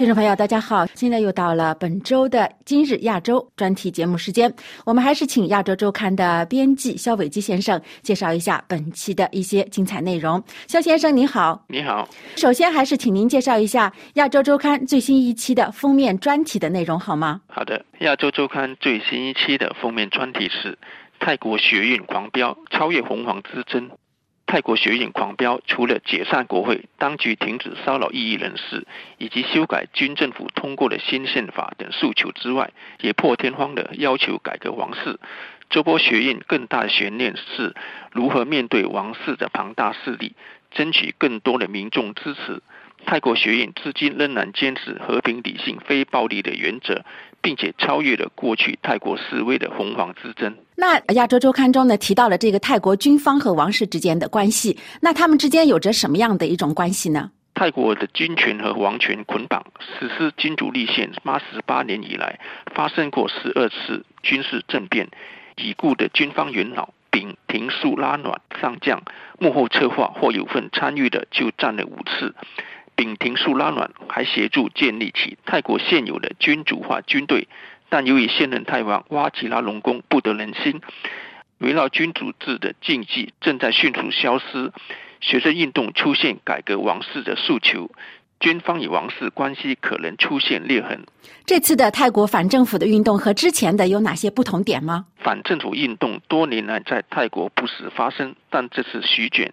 听众朋友，大家好！现在又到了本周的今日亚洲专题节目时间，我们还是请亚洲周刊的编辑肖伟基先生介绍一下本期的一些精彩内容。肖先生您好，你好。首先还是请您介绍一下亚洲周刊最新一期的封面专题的内容好吗？好的，亚洲周刊最新一期的封面专题是泰国学运狂飙，超越红黄之争。泰国学院狂飙，除了解散国会、当局停止骚扰异议人士，以及修改军政府通过的新宪法等诉求之外，也破天荒地要求改革王室。这波学院更大的悬念是如何面对王室的庞大势力，争取更多的民众支持。泰国学院至今仍然坚持和平、理性、非暴力的原则。并且超越了过去泰国示威的红黄之争。那亚洲周刊中呢提到了这个泰国军方和王室之间的关系，那他们之间有着什么样的一种关系呢？泰国的军权和王权捆绑，实施君主立宪八十八年以来，发生过十二次军事政变。已故的军方元老丙廷素拉暖上将幕后策划或有份参与的，就占了五次。丙廷素拉暖还协助建立起泰国现有的君主化军队，但由于现任泰王哇吉拉隆功不得人心，围绕君主制的禁忌正在迅速消失，学生运动出现改革王室的诉求，军方与王室关系可能出现裂痕。这次的泰国反政府的运动和之前的有哪些不同点吗？反政府运动多年来在泰国不时发生，但这次席卷。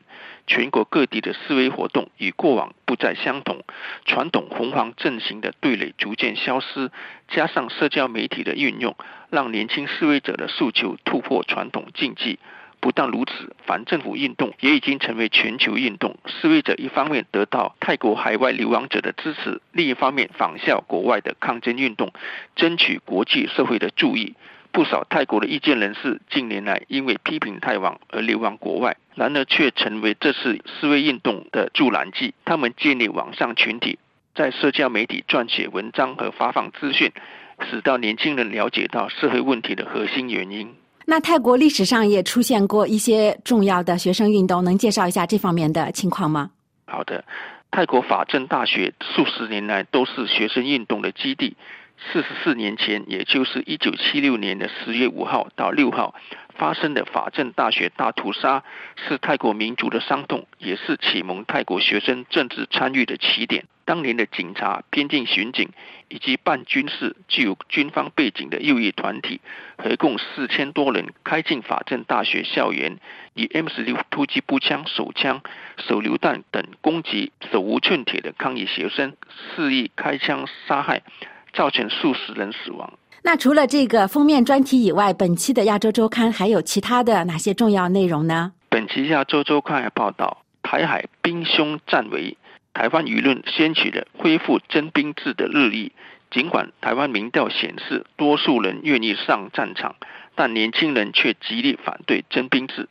全国各地的示威活动与过往不再相同，传统红黄阵型的对垒逐渐消失，加上社交媒体的运用，让年轻示威者的诉求突破传统禁忌。不但如此，反政府运动也已经成为全球运动。示威者一方面得到泰国海外流亡者的支持，另一方面仿效国外的抗争运动，争取国际社会的注意。不少泰国的意见人士近年来因为批评泰王而流亡国外，然而却成为这次示威运动的助燃剂。他们建立网上群体，在社交媒体撰写文章和发放资讯，使到年轻人了解到社会问题的核心原因。那泰国历史上也出现过一些重要的学生运动，能介绍一下这方面的情况吗？好的，泰国法政大学数十年来都是学生运动的基地。四十四年前，也就是一九七六年的十月五号到六号发生的法政大学大屠杀，是泰国民族的伤痛，也是启蒙泰国学生政治参与的起点。当年的警察、边境巡警以及半军事、具有军方背景的右翼团体，合共四千多人开进法政大学校园，以 M 十六突击步枪、手枪、手榴弹等攻击手无寸铁的抗议学生，肆意开枪杀害。造成数十人死亡。那除了这个封面专题以外，本期的亚洲周刊还有其他的哪些重要内容呢？本期亚洲周刊还报道，台海兵凶战危，台湾舆论掀起了恢复征兵制的日益。尽管台湾民调显示多数人愿意上战场，但年轻人却极力反对征兵制。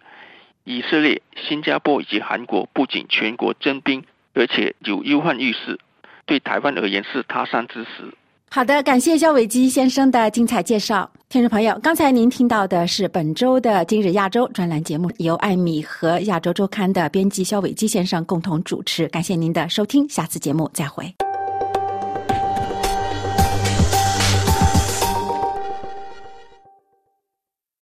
以色列、新加坡以及韩国不仅全国征兵，而且有忧患意识，对台湾而言是他山之石。好的，感谢肖伟基先生的精彩介绍。听众朋友，刚才您听到的是本周的《今日亚洲》专栏节目，由艾米和亚洲周刊的编辑肖伟基先生共同主持。感谢您的收听，下次节目再会。